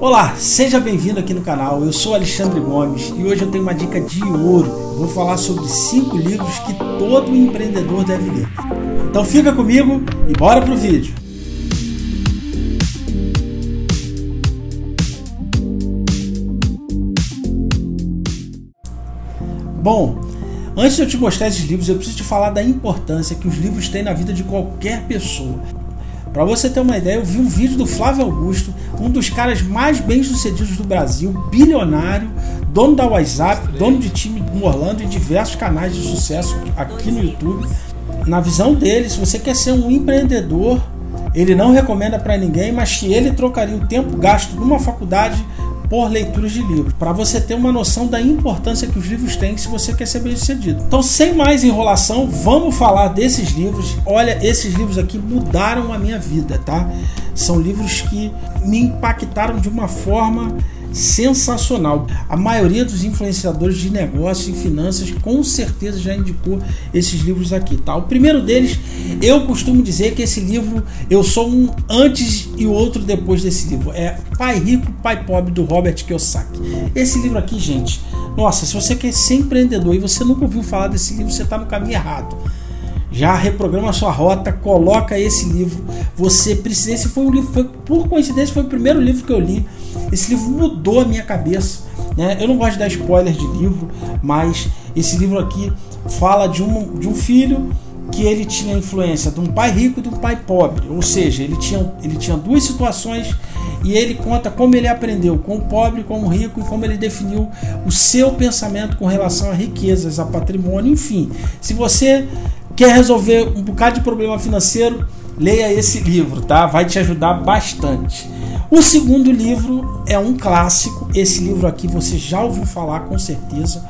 Olá, seja bem-vindo aqui no canal. Eu sou Alexandre Gomes e hoje eu tenho uma dica de ouro. Vou falar sobre cinco livros que todo empreendedor deve ler. Então fica comigo e bora pro vídeo. Bom, antes de eu te mostrar esses livros, eu preciso te falar da importância que os livros têm na vida de qualquer pessoa. Para você ter uma ideia, eu vi um vídeo do Flávio Augusto, um dos caras mais bem-sucedidos do Brasil, bilionário, dono da WhatsApp, dono de time do Orlando e diversos canais de sucesso aqui no YouTube. Na visão dele, se você quer ser um empreendedor, ele não recomenda para ninguém, mas que ele trocaria o tempo gasto numa faculdade por leituras de livros, para você ter uma noção da importância que os livros têm se você quer ser bem sucedido. Então, sem mais enrolação, vamos falar desses livros. Olha, esses livros aqui mudaram a minha vida, tá? São livros que me impactaram de uma forma sensacional. A maioria dos influenciadores de negócio e finanças com certeza já indicou esses livros aqui, tá? O primeiro deles, eu costumo dizer que esse livro eu sou um antes e outro depois desse livro. É Pai Rico, Pai Pobre do Robert Kiyosaki. Esse livro aqui, gente, nossa, se você quer ser empreendedor e você nunca ouviu falar desse livro, você está no caminho errado já reprograma sua rota, coloca esse livro. Você precisa. Esse foi um livro, foi, por coincidência, foi o primeiro livro que eu li. Esse livro mudou a minha cabeça. Né? Eu não gosto de dar spoiler de livro, mas esse livro aqui fala de um, de um filho que ele tinha influência de um pai rico e de um pai pobre. Ou seja, ele tinha, ele tinha duas situações e ele conta como ele aprendeu com o pobre, com o rico e como ele definiu o seu pensamento com relação a riquezas, a patrimônio, enfim. Se você Quer resolver um bocado de problema financeiro? Leia esse livro, tá? Vai te ajudar bastante. O segundo livro é um clássico. Esse livro aqui você já ouviu falar com certeza.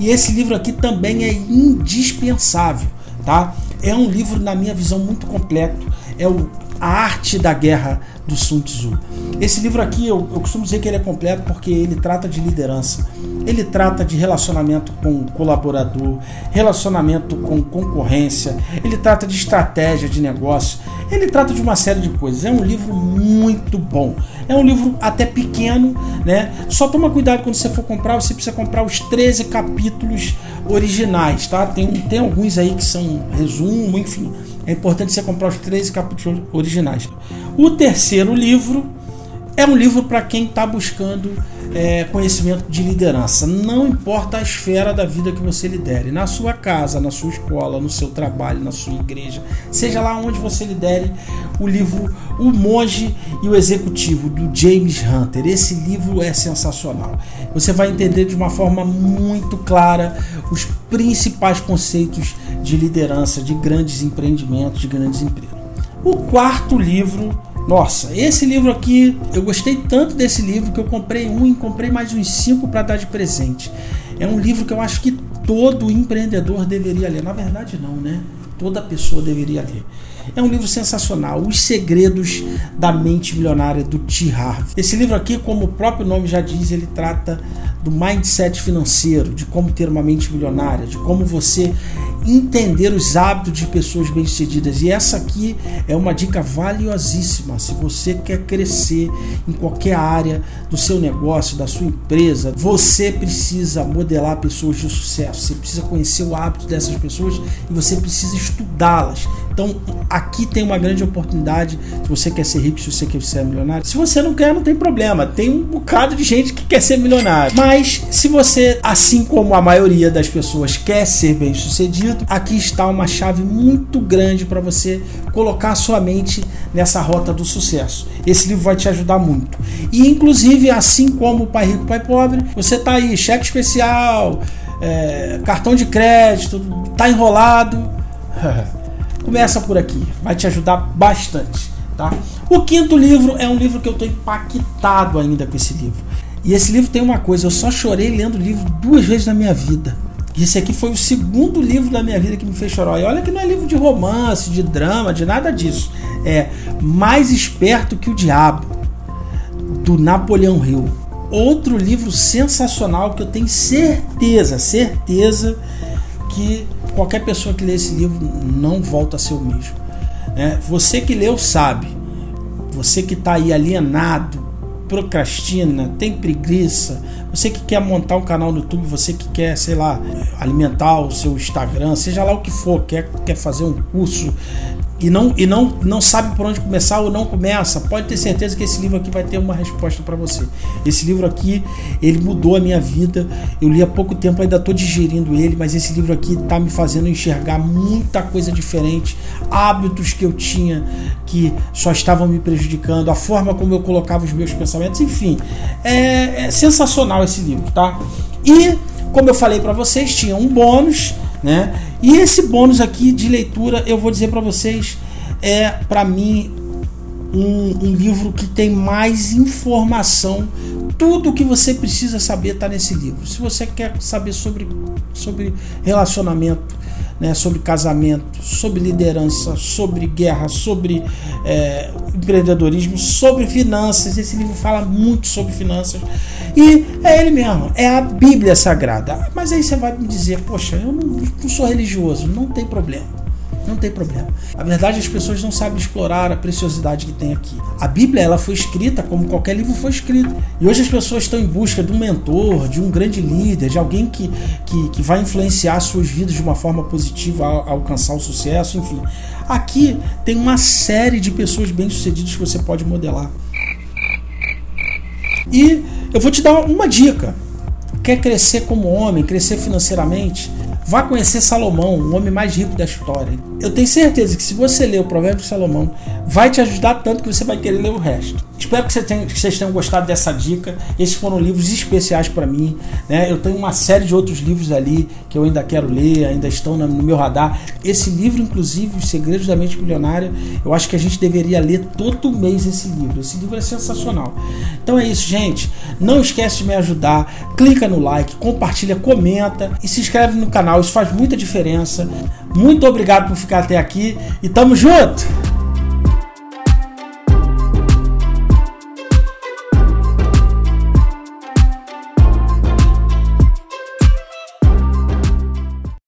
E esse livro aqui também é indispensável, tá? É um livro, na minha visão, muito completo. É o A Arte da Guerra do Sun Tzu. Esse livro aqui eu, eu costumo dizer que ele é completo porque ele trata de liderança, ele trata de relacionamento com colaborador, relacionamento com concorrência, ele trata de estratégia de negócio, ele trata de uma série de coisas. É um livro muito bom. É um livro até pequeno, né? Só toma cuidado quando você for comprar, você precisa comprar os 13 capítulos originais, tá? Tem, tem alguns aí que são resumo, enfim. É importante você comprar os 13 capítulos originais. O terceiro livro é um livro para quem está buscando é, conhecimento de liderança. Não importa a esfera da vida que você lidere, na sua casa, na sua escola, no seu trabalho, na sua igreja, seja lá onde você lidere, o livro O Monge e o Executivo, do James Hunter. Esse livro é sensacional. Você vai entender de uma forma muito clara os principais conceitos de liderança, de grandes empreendimentos, de grandes empresas. O quarto livro nossa, esse livro aqui, eu gostei tanto desse livro que eu comprei um e comprei mais uns cinco para dar de presente. É um livro que eu acho que todo empreendedor deveria ler. Na verdade, não, né? Toda pessoa deveria ler. É um livro sensacional, Os Segredos da Mente Milionária do T. Harv. Esse livro aqui, como o próprio nome já diz, ele trata do mindset financeiro, de como ter uma mente milionária, de como você entender os hábitos de pessoas bem-sucedidas. E essa aqui é uma dica valiosíssima se você quer crescer em qualquer área do seu negócio, da sua empresa. Você precisa modelar pessoas de sucesso, você precisa conhecer o hábito dessas pessoas e você precisa estudá-las. Então, aqui tem uma grande oportunidade. Se você quer ser rico, se você quer ser milionário. Se você não quer, não tem problema. Tem um bocado de gente que quer ser milionário. Mas, se você, assim como a maioria das pessoas, quer ser bem sucedido, aqui está uma chave muito grande para você colocar sua mente nessa rota do sucesso. Esse livro vai te ajudar muito. E, inclusive, assim como o Pai Rico, Pai Pobre, você tá aí, cheque especial, é, cartão de crédito, tá enrolado. Começa por aqui, vai te ajudar bastante, tá? O quinto livro é um livro que eu estou impactado ainda com esse livro. E esse livro tem uma coisa, eu só chorei lendo o livro duas vezes na minha vida. Esse aqui foi o segundo livro da minha vida que me fez chorar. E olha que não é livro de romance, de drama, de nada disso. É Mais Esperto que o Diabo, do Napoleão Hill. Outro livro sensacional que eu tenho certeza, certeza que qualquer pessoa que lê esse livro não volta a ser o mesmo. É, você que leu sabe, você que está aí alienado procrastina, tem preguiça, você que quer montar um canal no YouTube, você que quer, sei lá, alimentar o seu Instagram, seja lá o que for, quer, quer fazer um curso e não, e não, não sabe por onde começar ou não começa, pode ter certeza que esse livro aqui vai ter uma resposta para você. Esse livro aqui, ele mudou a minha vida. Eu li há pouco tempo, ainda estou digerindo ele, mas esse livro aqui está me fazendo enxergar muita coisa diferente, hábitos que eu tinha que só estavam me prejudicando, a forma como eu colocava os meus pensamentos, enfim, é, é sensacional esse livro, tá? E como eu falei para vocês, tinha um bônus né? E esse bônus aqui de leitura, eu vou dizer para vocês, é para mim um, um, livro que tem mais informação. Tudo o que você precisa saber está nesse livro. Se você quer saber sobre, sobre relacionamento, né, sobre casamento, sobre liderança, sobre guerra, sobre é, empreendedorismo, sobre finanças. Esse livro fala muito sobre finanças. E é ele mesmo, é a Bíblia Sagrada. Mas aí você vai me dizer, poxa, eu não, não sou religioso, não tem problema. Não tem problema. A verdade, as pessoas não sabem explorar a preciosidade que tem aqui. A Bíblia ela foi escrita como qualquer livro foi escrito. E hoje as pessoas estão em busca de um mentor, de um grande líder, de alguém que, que, que vai influenciar suas vidas de uma forma positiva a, a alcançar o sucesso, enfim. Aqui tem uma série de pessoas bem-sucedidas que você pode modelar. E eu vou te dar uma dica. Quer crescer como homem, crescer financeiramente? Vá conhecer Salomão, o homem mais rico da história. Eu tenho certeza que se você ler o Provérbio de Salomão, vai te ajudar tanto que você vai querer ler o resto. Espero que, vocês tenham gostado dessa dica. Esses foram livros especiais para mim. Né? Eu tenho uma série de outros livros ali que eu ainda quero ler, ainda estão no meu radar. Esse livro, inclusive, Os Segredos da Mente Milionária, eu acho que a gente deveria ler todo mês esse livro. Esse livro é sensacional. Então é isso, gente. Não esquece de me ajudar. Clica no like, compartilha, comenta e se inscreve no canal. Isso faz muita diferença. Muito obrigado por ficar até aqui e tamo junto!